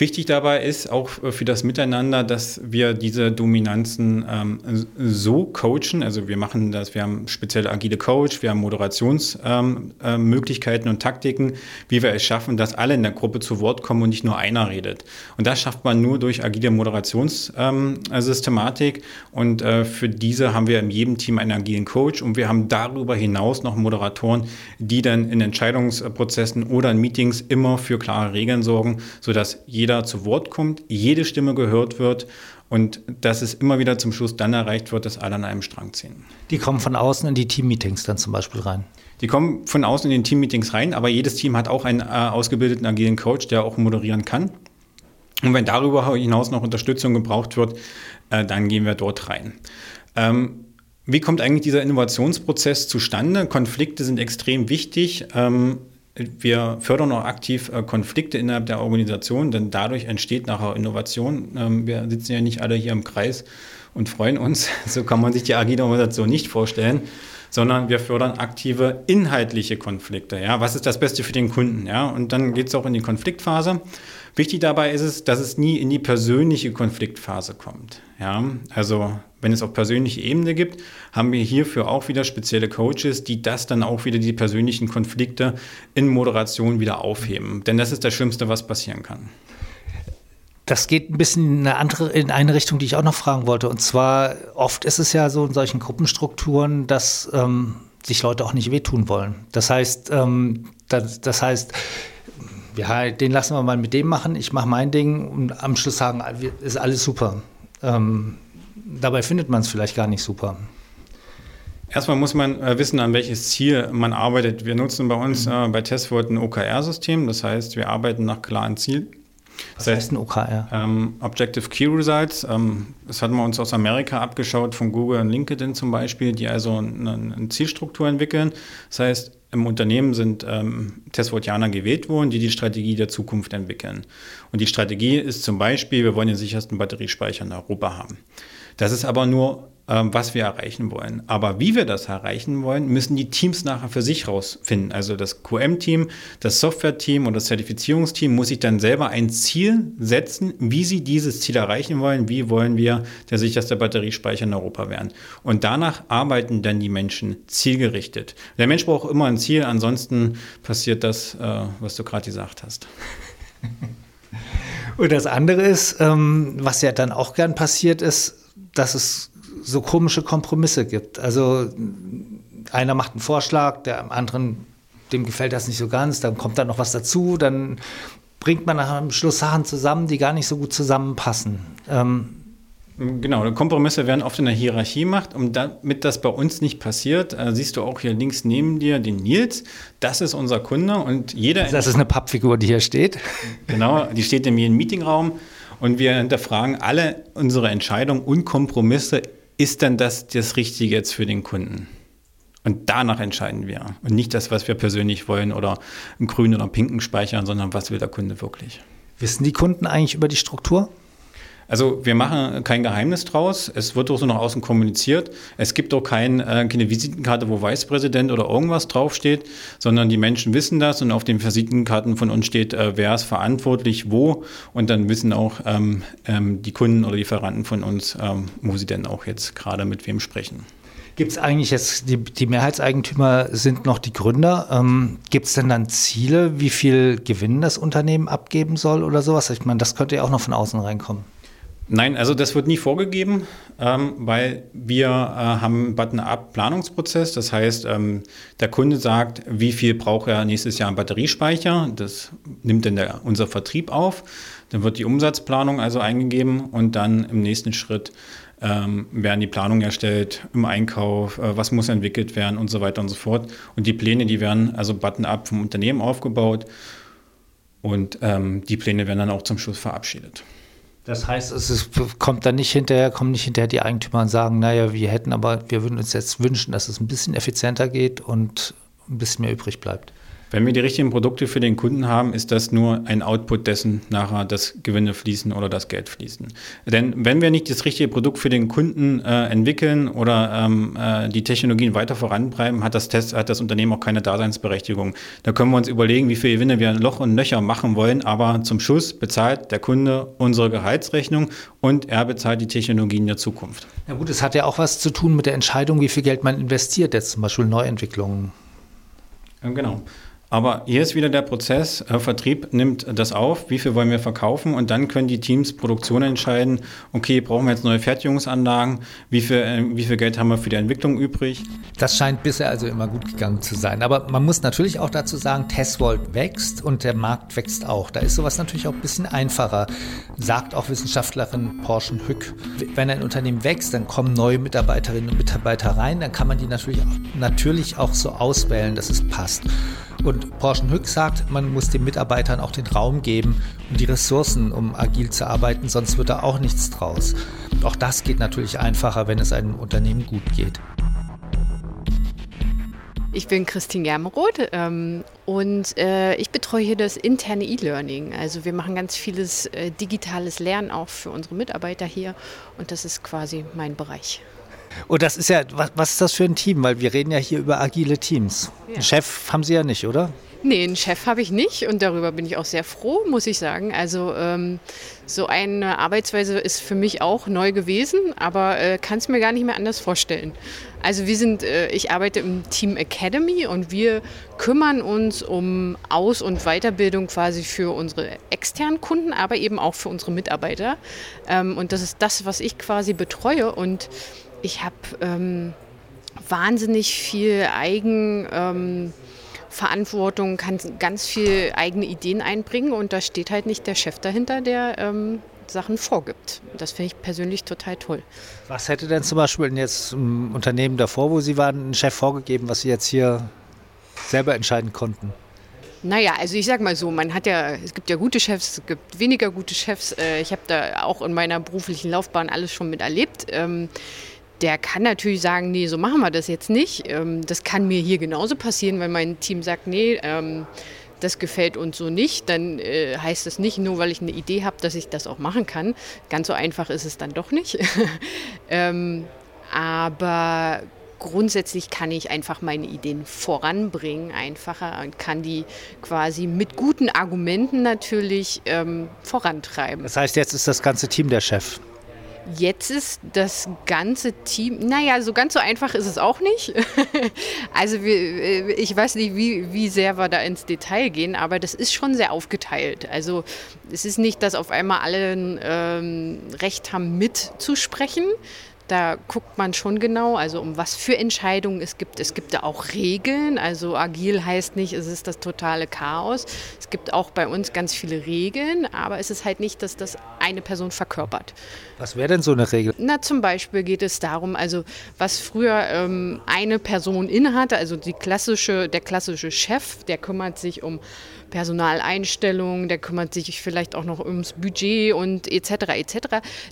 Wichtig dabei ist auch für das Miteinander, dass wir diese Dominanzen ähm, so coachen. Also wir machen das, wir haben spezielle agile Coach, wir haben Moderationsmöglichkeiten ähm, äh, und Taktiken, wie wir es schaffen, dass alle in der Gruppe zu Wort kommen und nicht nur einer redet. Und das schafft man nur durch agile Moderationssystematik. Ähm, und äh, für diese haben wir in jedem Team einen agilen Coach und wir haben darüber hinaus noch Moderatoren, die dann in Entscheidungsprozessen oder in Meetings immer für klare Regeln sorgen, sodass jeder jeder zu Wort kommt, jede Stimme gehört wird und dass es immer wieder zum Schluss dann erreicht wird, dass alle an einem Strang ziehen. Die kommen von außen in die Teammeetings dann zum Beispiel rein? Die kommen von außen in den Teammeetings rein, aber jedes Team hat auch einen äh, ausgebildeten agilen Coach, der auch moderieren kann. Und wenn darüber hinaus noch Unterstützung gebraucht wird, äh, dann gehen wir dort rein. Ähm, wie kommt eigentlich dieser Innovationsprozess zustande? Konflikte sind extrem wichtig. Ähm, wir fördern auch aktiv äh, Konflikte innerhalb der Organisation, denn dadurch entsteht nachher Innovation. Ähm, wir sitzen ja nicht alle hier im Kreis und freuen uns. So kann man sich die agile Organisation nicht vorstellen, sondern wir fördern aktive inhaltliche Konflikte. Ja, was ist das Beste für den Kunden? Ja, und dann geht es auch in die Konfliktphase. Wichtig dabei ist es, dass es nie in die persönliche Konfliktphase kommt. Ja, also wenn es auf persönliche Ebene gibt, haben wir hierfür auch wieder spezielle Coaches, die das dann auch wieder die persönlichen Konflikte in Moderation wieder aufheben. Denn das ist das Schlimmste, was passieren kann. Das geht ein bisschen in eine andere, in eine Richtung, die ich auch noch fragen wollte. Und zwar, oft ist es ja so in solchen Gruppenstrukturen, dass ähm, sich Leute auch nicht wehtun wollen. Das heißt, ähm, das, das heißt, ja, den lassen wir mal mit dem machen, ich mache mein Ding und am Schluss sagen, ist alles super. Ähm, dabei findet man es vielleicht gar nicht super. Erstmal muss man äh, wissen, an welches Ziel man arbeitet. Wir nutzen bei uns mhm. äh, bei Testwort ein OKR-System, das heißt, wir arbeiten nach klaren Zielen. Was das heißt ein OKR? Ähm, Objective Key Results. Ähm, das hatten wir uns aus Amerika abgeschaut, von Google und LinkedIn zum Beispiel, die also eine, eine Zielstruktur entwickeln. Das heißt, im Unternehmen sind ähm, Testwortianer gewählt worden, die die Strategie der Zukunft entwickeln. Und die Strategie ist zum Beispiel, wir wollen den sichersten Batteriespeicher in Europa haben. Das ist aber nur was wir erreichen wollen. Aber wie wir das erreichen wollen, müssen die Teams nachher für sich rausfinden. Also das QM-Team, das Software-Team und das Zertifizierungsteam muss sich dann selber ein Ziel setzen, wie sie dieses Ziel erreichen wollen. Wie wollen wir der sicherste Batteriespeicher in Europa werden? Und danach arbeiten dann die Menschen zielgerichtet. Der Mensch braucht immer ein Ziel, ansonsten passiert das, äh, was du gerade gesagt hast. Und das andere ist, ähm, was ja dann auch gern passiert ist, dass es so komische Kompromisse gibt. Also einer macht einen Vorschlag, der anderen dem gefällt das nicht so ganz, dann kommt da noch was dazu, dann bringt man am Schluss Sachen zusammen, die gar nicht so gut zusammenpassen. Ähm, Genau, Kompromisse werden oft in der Hierarchie gemacht. Und damit das bei uns nicht passiert, äh, siehst du auch hier links neben dir den Nils. Das ist unser Kunde und jeder. Das ist eine Pappfigur, die hier steht. Genau, die steht in jedem Meetingraum und wir hinterfragen alle unsere Entscheidungen und Kompromisse. Ist denn das das Richtige jetzt für den Kunden? Und danach entscheiden wir. Und nicht das, was wir persönlich wollen oder einen grünen oder pinken speichern, sondern was will der Kunde wirklich. Wissen die Kunden eigentlich über die Struktur? Also wir machen kein Geheimnis draus. Es wird auch so nach außen kommuniziert. Es gibt auch kein, äh, keine Visitenkarte, wo Vicepräsident oder irgendwas draufsteht, sondern die Menschen wissen das und auf den Visitenkarten von uns steht, äh, wer ist verantwortlich, wo. Und dann wissen auch ähm, ähm, die Kunden oder Lieferanten von uns, ähm, wo sie denn auch jetzt gerade mit wem sprechen. Gibt es eigentlich jetzt, die, die, Mehrheitseigentümer sind noch die Gründer. Ähm, Gibt es denn dann Ziele, wie viel Gewinn das Unternehmen abgeben soll oder sowas? Ich meine, das könnte ja auch noch von außen reinkommen. Nein, also das wird nie vorgegeben, ähm, weil wir äh, haben einen Button-up-Planungsprozess. Das heißt, ähm, der Kunde sagt, wie viel braucht er nächstes Jahr an Batteriespeicher. Das nimmt dann der, unser Vertrieb auf. Dann wird die Umsatzplanung also eingegeben und dann im nächsten Schritt ähm, werden die Planungen erstellt im Einkauf, äh, was muss entwickelt werden und so weiter und so fort. Und die Pläne, die werden also button-up vom Unternehmen aufgebaut und ähm, die Pläne werden dann auch zum Schluss verabschiedet. Das heißt, es ist, kommt dann nicht hinterher, kommen nicht hinterher die Eigentümer und sagen, naja, wir hätten aber, wir würden uns jetzt wünschen, dass es ein bisschen effizienter geht und ein bisschen mehr übrig bleibt. Wenn wir die richtigen Produkte für den Kunden haben, ist das nur ein Output dessen, nachher das Gewinne fließen oder das Geld fließen. Denn wenn wir nicht das richtige Produkt für den Kunden äh, entwickeln oder ähm, äh, die Technologien weiter vorantreiben, hat das, Test, hat das Unternehmen auch keine Daseinsberechtigung. Da können wir uns überlegen, wie viele Gewinne wir Loch und Nöcher machen wollen, aber zum Schluss bezahlt der Kunde unsere Gehaltsrechnung und er bezahlt die Technologien der Zukunft. Ja gut, es hat ja auch was zu tun mit der Entscheidung, wie viel Geld man investiert, jetzt zum Beispiel Neuentwicklungen. Genau. Aber hier ist wieder der Prozess, äh, Vertrieb nimmt das auf, wie viel wollen wir verkaufen und dann können die Teams Produktion entscheiden, okay, brauchen wir jetzt neue Fertigungsanlagen, wie viel, äh, wie viel Geld haben wir für die Entwicklung übrig. Das scheint bisher also immer gut gegangen zu sein. Aber man muss natürlich auch dazu sagen, Tesvolt wächst und der Markt wächst auch. Da ist sowas natürlich auch ein bisschen einfacher, sagt auch Wissenschaftlerin Porschen Hück. Wenn ein Unternehmen wächst, dann kommen neue Mitarbeiterinnen und Mitarbeiter rein, dann kann man die natürlich auch, natürlich auch so auswählen, dass es passt. Und Porschen Hück sagt, man muss den Mitarbeitern auch den Raum geben und die Ressourcen, um agil zu arbeiten, sonst wird da auch nichts draus. Auch das geht natürlich einfacher, wenn es einem Unternehmen gut geht. Ich bin Christine Germeroth ähm, und äh, ich betreue hier das interne E-Learning. Also wir machen ganz vieles äh, digitales Lernen auch für unsere Mitarbeiter hier und das ist quasi mein Bereich. Und das ist ja, was, was ist das für ein Team? Weil wir reden ja hier über agile Teams. Ja. Einen Chef haben Sie ja nicht, oder? Nee, einen Chef habe ich nicht und darüber bin ich auch sehr froh, muss ich sagen. Also ähm, so eine Arbeitsweise ist für mich auch neu gewesen, aber äh, kann es mir gar nicht mehr anders vorstellen. Also wir sind, äh, ich arbeite im Team Academy und wir kümmern uns um Aus- und Weiterbildung quasi für unsere externen Kunden, aber eben auch für unsere Mitarbeiter. Ähm, und das ist das, was ich quasi betreue und ich habe ähm, wahnsinnig viel Eigenverantwortung, ähm, kann ganz viel eigene Ideen einbringen und da steht halt nicht der Chef dahinter, der ähm, Sachen vorgibt. Das finde ich persönlich total toll. Was hätte denn zum Beispiel jetzt im Unternehmen davor, wo Sie waren, ein Chef vorgegeben, was Sie jetzt hier selber entscheiden konnten? Naja, also ich sag mal so, man hat ja, es gibt ja gute Chefs, es gibt weniger gute Chefs. Äh, ich habe da auch in meiner beruflichen Laufbahn alles schon miterlebt. Ähm, der kann natürlich sagen, nee, so machen wir das jetzt nicht. Ähm, das kann mir hier genauso passieren, wenn mein Team sagt, nee, ähm, das gefällt uns so nicht, dann äh, heißt das nicht nur, weil ich eine Idee habe, dass ich das auch machen kann. Ganz so einfach ist es dann doch nicht. ähm, aber grundsätzlich kann ich einfach meine Ideen voranbringen, einfacher und kann die quasi mit guten Argumenten natürlich ähm, vorantreiben. Das heißt, jetzt ist das ganze Team der Chef. Jetzt ist das ganze Team, naja, so ganz so einfach ist es auch nicht. also äh, ich weiß nicht, wie, wie sehr wir da ins Detail gehen, aber das ist schon sehr aufgeteilt. Also es ist nicht, dass auf einmal alle ähm, Recht haben mitzusprechen. Da guckt man schon genau, also um was für Entscheidungen es gibt. Es gibt da auch Regeln. Also agil heißt nicht, es ist das totale Chaos. Es gibt auch bei uns ganz viele Regeln, aber es ist halt nicht, dass das eine Person verkörpert. Was wäre denn so eine Regel? Na, zum Beispiel geht es darum, also was früher ähm, eine Person innehatte, also die klassische, der klassische Chef, der kümmert sich um Personaleinstellungen, der kümmert sich vielleicht auch noch ums Budget und etc. etc.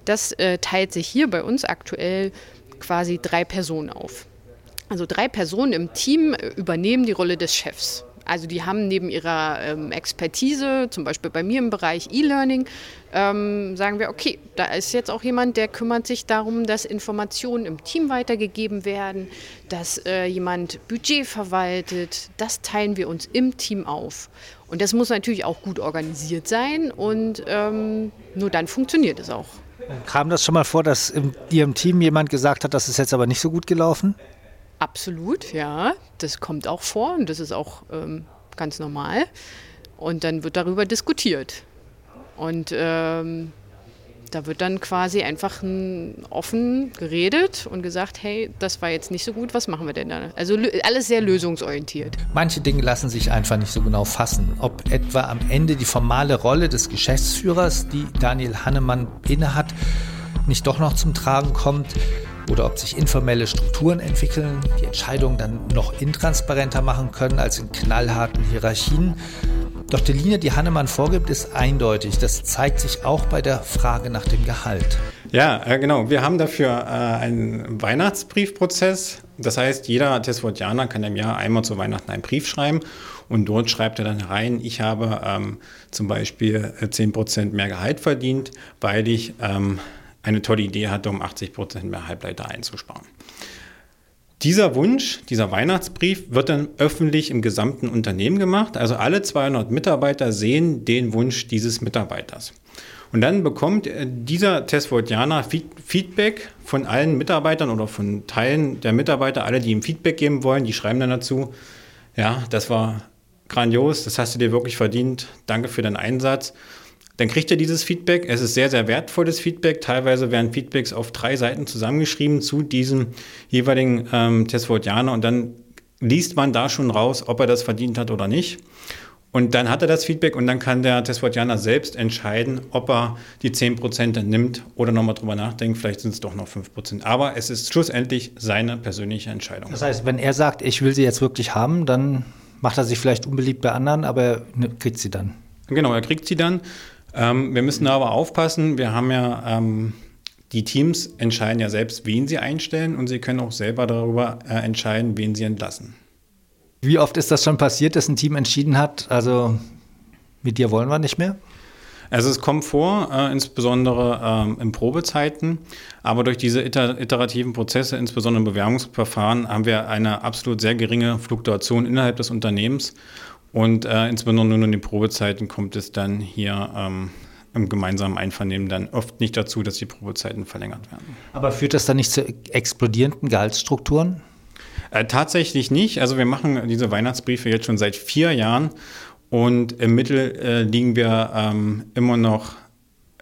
Das äh, teilt sich hier bei uns aktuell quasi drei Personen auf. Also drei Personen im Team äh, übernehmen die Rolle des Chefs. Also die haben neben ihrer ähm, Expertise, zum Beispiel bei mir im Bereich E-Learning, ähm, sagen wir, okay, da ist jetzt auch jemand, der kümmert sich darum, dass Informationen im Team weitergegeben werden, dass äh, jemand Budget verwaltet. Das teilen wir uns im Team auf. Und das muss natürlich auch gut organisiert sein und ähm, nur dann funktioniert es auch. Kam das schon mal vor, dass in Ihrem Team jemand gesagt hat, das ist jetzt aber nicht so gut gelaufen? Absolut, ja. Das kommt auch vor und das ist auch ähm, ganz normal. Und dann wird darüber diskutiert. Und ähm, da wird dann quasi einfach offen geredet und gesagt, hey, das war jetzt nicht so gut, was machen wir denn da? Also alles sehr lösungsorientiert. Manche Dinge lassen sich einfach nicht so genau fassen. Ob etwa am Ende die formale Rolle des Geschäftsführers, die Daniel Hannemann innehat, nicht doch noch zum Tragen kommt oder ob sich informelle Strukturen entwickeln, die Entscheidungen dann noch intransparenter machen können als in knallharten Hierarchien. Doch die Linie, die Hannemann vorgibt, ist eindeutig. Das zeigt sich auch bei der Frage nach dem Gehalt. Ja, äh, genau. Wir haben dafür äh, einen Weihnachtsbriefprozess. Das heißt, jeder Tesfordianer kann im Jahr einmal zu Weihnachten einen Brief schreiben und dort schreibt er dann rein, ich habe ähm, zum Beispiel 10% äh, mehr Gehalt verdient, weil ich ähm, eine tolle Idee hatte, um 80% mehr Halbleiter einzusparen. Dieser Wunsch, dieser Weihnachtsbrief wird dann öffentlich im gesamten Unternehmen gemacht. Also alle 200 Mitarbeiter sehen den Wunsch dieses Mitarbeiters. Und dann bekommt äh, dieser Tesfordianer Feedback von allen Mitarbeitern oder von Teilen der Mitarbeiter, alle, die ihm Feedback geben wollen, die schreiben dann dazu, ja, das war grandios, das hast du dir wirklich verdient, danke für deinen Einsatz. Dann kriegt er dieses Feedback. Es ist sehr, sehr wertvolles Feedback. Teilweise werden Feedbacks auf drei Seiten zusammengeschrieben zu diesem jeweiligen ähm, Testwortianer und dann liest man da schon raus, ob er das verdient hat oder nicht. Und dann hat er das Feedback und dann kann der Testwortianer selbst entscheiden, ob er die 10% nimmt oder nochmal drüber nachdenkt. Vielleicht sind es doch noch 5%. Aber es ist schlussendlich seine persönliche Entscheidung. Das heißt, wenn er sagt, ich will sie jetzt wirklich haben, dann macht er sich vielleicht unbeliebt bei anderen, aber er kriegt sie dann. Genau, er kriegt sie dann. Ähm, wir müssen da aber aufpassen. Wir haben ja, ähm, die Teams entscheiden ja selbst, wen sie einstellen und sie können auch selber darüber äh, entscheiden, wen sie entlassen. Wie oft ist das schon passiert, dass ein Team entschieden hat, also mit dir wollen wir nicht mehr? Also es kommt vor, äh, insbesondere ähm, in Probezeiten, aber durch diese iter iterativen Prozesse, insbesondere im Bewerbungsverfahren, haben wir eine absolut sehr geringe Fluktuation innerhalb des Unternehmens und äh, insbesondere nur in den Probezeiten kommt es dann hier ähm, im gemeinsamen Einvernehmen dann oft nicht dazu, dass die Probezeiten verlängert werden. Aber führt das dann nicht zu explodierenden Gehaltsstrukturen? Äh, tatsächlich nicht. Also wir machen diese Weihnachtsbriefe jetzt schon seit vier Jahren und im Mittel äh, liegen wir ähm, immer noch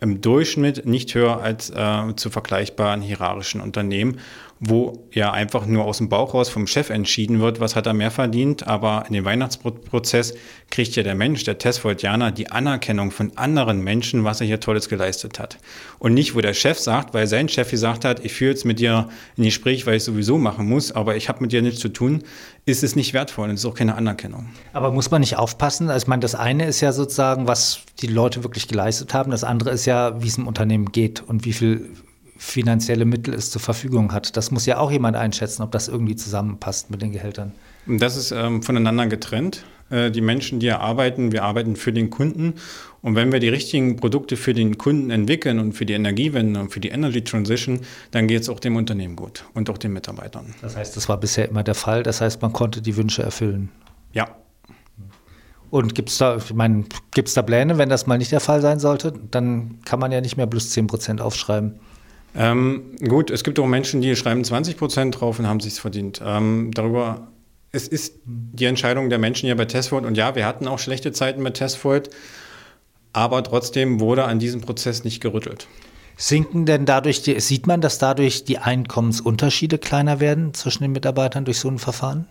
im Durchschnitt nicht höher als äh, zu vergleichbaren hierarchischen Unternehmen wo ja einfach nur aus dem Bauch raus vom Chef entschieden wird, was hat er mehr verdient. Aber in dem Weihnachtsprozess kriegt ja der Mensch, der Testvoltianer, die Anerkennung von anderen Menschen, was er hier Tolles geleistet hat. Und nicht, wo der Chef sagt, weil sein Chef gesagt hat, ich führe jetzt mit dir ein Gespräch, weil ich sowieso machen muss, aber ich habe mit dir nichts zu tun, ist es nicht wertvoll und ist auch keine Anerkennung. Aber muss man nicht aufpassen? Also ich meine, das eine ist ja sozusagen, was die Leute wirklich geleistet haben. Das andere ist ja, wie es im Unternehmen geht und wie viel finanzielle Mittel es zur Verfügung hat. Das muss ja auch jemand einschätzen, ob das irgendwie zusammenpasst mit den Gehältern. Das ist ähm, voneinander getrennt. Äh, die Menschen, die arbeiten, wir arbeiten für den Kunden. Und wenn wir die richtigen Produkte für den Kunden entwickeln und für die Energiewende und für die Energy Transition, dann geht es auch dem Unternehmen gut und auch den Mitarbeitern. Das heißt, das war bisher immer der Fall. Das heißt, man konnte die Wünsche erfüllen. Ja. Und gibt es da, ich meine, gibt es da Pläne, wenn das mal nicht der Fall sein sollte? Dann kann man ja nicht mehr plus 10 Prozent aufschreiben. Ähm, gut, es gibt auch Menschen, die schreiben 20 Prozent drauf und haben sich verdient. Ähm, darüber, es ist die Entscheidung der Menschen hier bei Testvolt. Und ja, wir hatten auch schlechte Zeiten mit Testvolt, aber trotzdem wurde an diesem Prozess nicht gerüttelt. Sinken denn dadurch, die, sieht man, dass dadurch die Einkommensunterschiede kleiner werden zwischen den Mitarbeitern durch so ein Verfahren?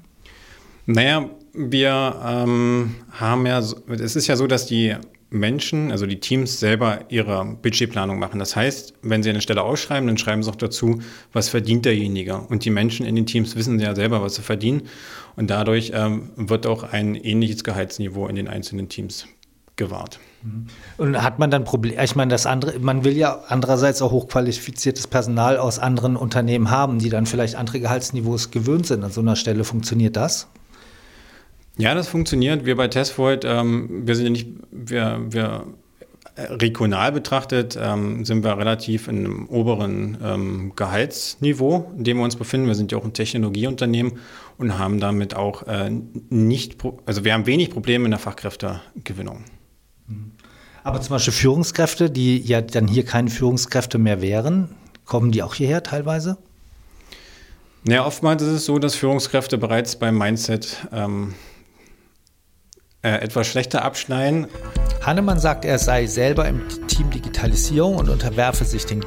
Naja, wir ähm, haben ja, es ist ja so, dass die Menschen, also die Teams selber ihre Budgetplanung machen. Das heißt, wenn sie eine Stelle ausschreiben, dann schreiben sie auch dazu, was verdient derjenige. Und die Menschen in den Teams wissen ja selber, was sie verdienen. Und dadurch ähm, wird auch ein ähnliches Gehaltsniveau in den einzelnen Teams gewahrt. Mhm. Und hat man dann Probleme? Ich meine, das andere, man will ja andererseits auch hochqualifiziertes Personal aus anderen Unternehmen haben, die dann vielleicht andere Gehaltsniveaus gewöhnt sind. An so einer Stelle funktioniert das? Ja, das funktioniert. Wir bei Testvoid, ähm, wir sind ja nicht, wir, wir äh, regional betrachtet ähm, sind wir relativ in einem oberen ähm, Gehaltsniveau, in dem wir uns befinden. Wir sind ja auch ein Technologieunternehmen und haben damit auch äh, nicht, also wir haben wenig Probleme in der Fachkräftegewinnung. Aber zum Beispiel Führungskräfte, die ja dann hier keine Führungskräfte mehr wären, kommen die auch hierher teilweise? Naja, oftmals ist es so, dass Führungskräfte bereits beim Mindset ähm, äh, etwas schlechter abschneiden. Hannemann sagt, er sei selber im Team Digitalisierung und unterwerfe sich dem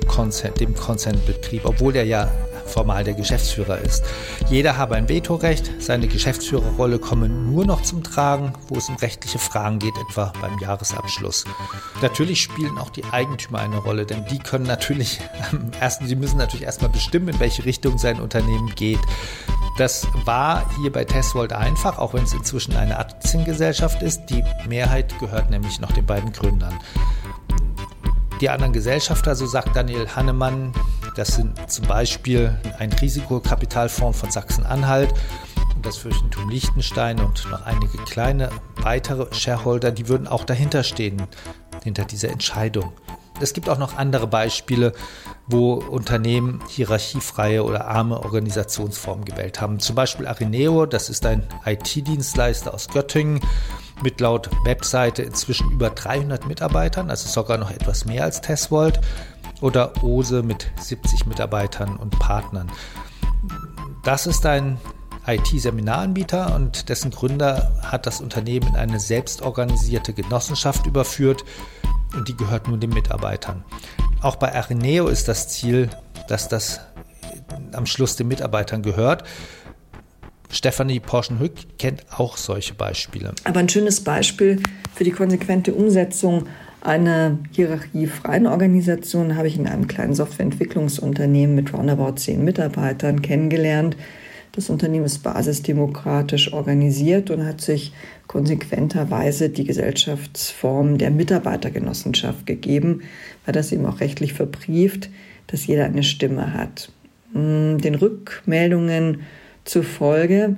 Konzernbetrieb, obwohl er ja formal der Geschäftsführer ist. Jeder habe ein Vetorecht, seine Geschäftsführerrolle komme nur noch zum Tragen, wo es um rechtliche Fragen geht, etwa beim Jahresabschluss. Natürlich spielen auch die Eigentümer eine Rolle, denn die können natürlich, erstens, sie müssen natürlich erstmal bestimmen, in welche Richtung sein Unternehmen geht. Das war hier bei Teswold einfach, auch wenn es inzwischen eine Aktiengesellschaft ist. Die Mehrheit gehört nämlich noch den beiden Gründern. Die anderen Gesellschafter, so sagt Daniel Hannemann, das sind zum Beispiel ein Risikokapitalfonds von Sachsen-Anhalt und das Fürstentum Liechtenstein und noch einige kleine weitere Shareholder, die würden auch dahinter stehen, hinter dieser Entscheidung. Es gibt auch noch andere Beispiele, wo Unternehmen hierarchiefreie oder arme Organisationsformen gewählt haben. Zum Beispiel Arineo, das ist ein IT-Dienstleister aus Göttingen mit laut Webseite inzwischen über 300 Mitarbeitern, also sogar noch etwas mehr als Tesvold oder OSE mit 70 Mitarbeitern und Partnern. Das ist ein IT-Seminaranbieter und dessen Gründer hat das Unternehmen in eine selbstorganisierte Genossenschaft überführt und die gehört nun den Mitarbeitern. Auch bei Arineo ist das Ziel, dass das am Schluss den Mitarbeitern gehört. Stefanie Porschenhück kennt auch solche Beispiele. Aber ein schönes Beispiel für die konsequente Umsetzung eine hierarchiefreien Organisation habe ich in einem kleinen Softwareentwicklungsunternehmen mit roundabout zehn Mitarbeitern kennengelernt. Das Unternehmen ist basisdemokratisch organisiert und hat sich konsequenterweise die Gesellschaftsform der Mitarbeitergenossenschaft gegeben, weil das eben auch rechtlich verbrieft, dass jeder eine Stimme hat. Hm, den Rückmeldungen zufolge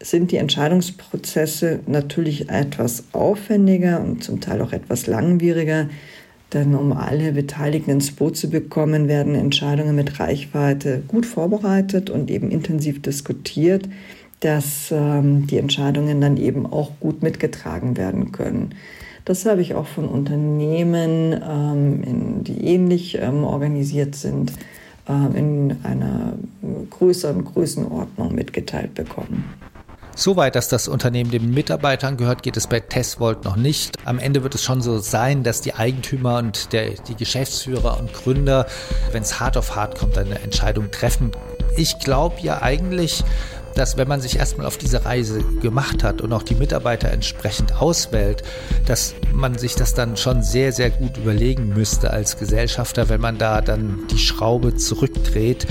sind die Entscheidungsprozesse natürlich etwas aufwendiger und zum Teil auch etwas langwieriger. Denn um alle Beteiligten ins Boot zu bekommen, werden Entscheidungen mit Reichweite gut vorbereitet und eben intensiv diskutiert, dass ähm, die Entscheidungen dann eben auch gut mitgetragen werden können. Das habe ich auch von Unternehmen, ähm, in, die ähnlich ähm, organisiert sind, äh, in einer größeren Größenordnung mitgeteilt bekommen. Soweit, dass das Unternehmen den Mitarbeitern gehört, geht es bei Testvolt noch nicht. Am Ende wird es schon so sein, dass die Eigentümer und der, die Geschäftsführer und Gründer, wenn es hart auf hart kommt, eine Entscheidung treffen. Ich glaube ja eigentlich, dass wenn man sich erstmal auf diese Reise gemacht hat und auch die Mitarbeiter entsprechend auswählt, dass man sich das dann schon sehr, sehr gut überlegen müsste als Gesellschafter, wenn man da dann die Schraube zurückdreht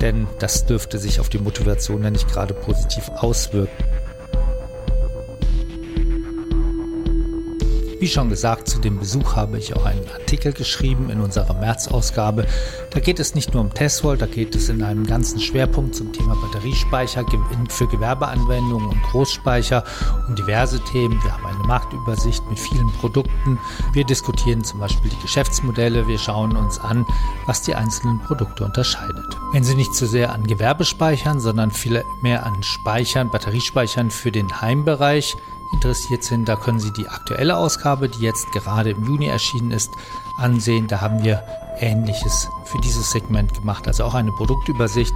denn das dürfte sich auf die Motivation ja nicht gerade positiv auswirken. Wie schon gesagt, zu dem Besuch habe ich auch einen Artikel geschrieben in unserer März-Ausgabe. Da geht es nicht nur um Testvolt, da geht es in einem ganzen Schwerpunkt zum Thema Batteriespeicher für Gewerbeanwendungen und Großspeicher um diverse Themen. Wir haben eine Marktübersicht mit vielen Produkten. Wir diskutieren zum Beispiel die Geschäftsmodelle. Wir schauen uns an, was die einzelnen Produkte unterscheidet. Wenn Sie nicht zu so sehr an Gewerbespeichern, sondern viel mehr an Speichern, Batteriespeichern für den Heimbereich interessiert sind, da können Sie die aktuelle Ausgabe, die jetzt gerade im Juni erschienen ist, ansehen. Da haben wir Ähnliches für dieses Segment gemacht, also auch eine Produktübersicht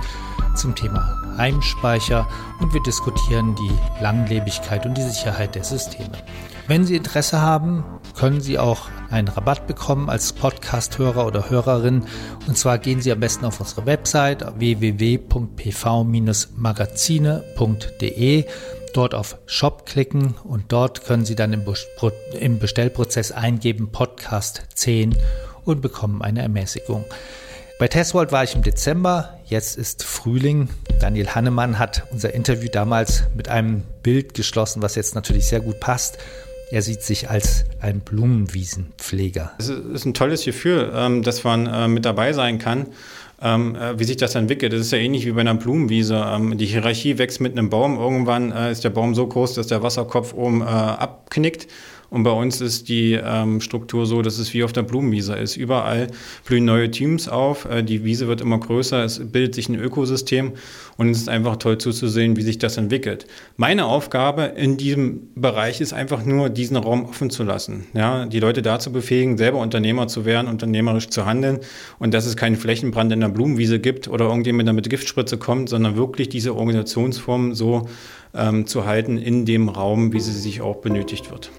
zum Thema Heimspeicher und wir diskutieren die Langlebigkeit und die Sicherheit der Systeme. Wenn Sie Interesse haben, können Sie auch einen Rabatt bekommen als Podcast-Hörer oder Hörerin. Und zwar gehen Sie am besten auf unsere Website www.pv-magazine.de, dort auf Shop klicken und dort können Sie dann im Bestellprozess eingeben Podcast 10 und bekommen eine Ermäßigung. Bei Testworld war ich im Dezember, jetzt ist Frühling. Daniel Hannemann hat unser Interview damals mit einem Bild geschlossen, was jetzt natürlich sehr gut passt. Er sieht sich als ein Blumenwiesenpfleger. Es ist ein tolles Gefühl, ähm, dass man äh, mit dabei sein kann. Ähm, äh, wie sich das entwickelt. Das ist ja ähnlich wie bei einer Blumenwiese. Ähm, die Hierarchie wächst mit einem Baum. Irgendwann äh, ist der Baum so groß, dass der Wasserkopf oben abknickt und bei uns ist die ähm, Struktur so, dass es wie auf der Blumenwiese ist. Überall blühen neue Teams auf, äh, die Wiese wird immer größer, es bildet sich ein Ökosystem und es ist einfach toll zuzusehen, wie sich das entwickelt. Meine Aufgabe in diesem Bereich ist einfach nur, diesen Raum offen zu lassen. Ja, die Leute dazu befähigen, selber Unternehmer zu werden, unternehmerisch zu handeln und dass es keinen Flächenbrand in der Blumenwiese gibt oder irgendjemand mit einer Giftspritze kommt, sondern wirklich diese Organisationsform so ähm, zu halten in dem Raum, wie sie sich auch benötigt wird.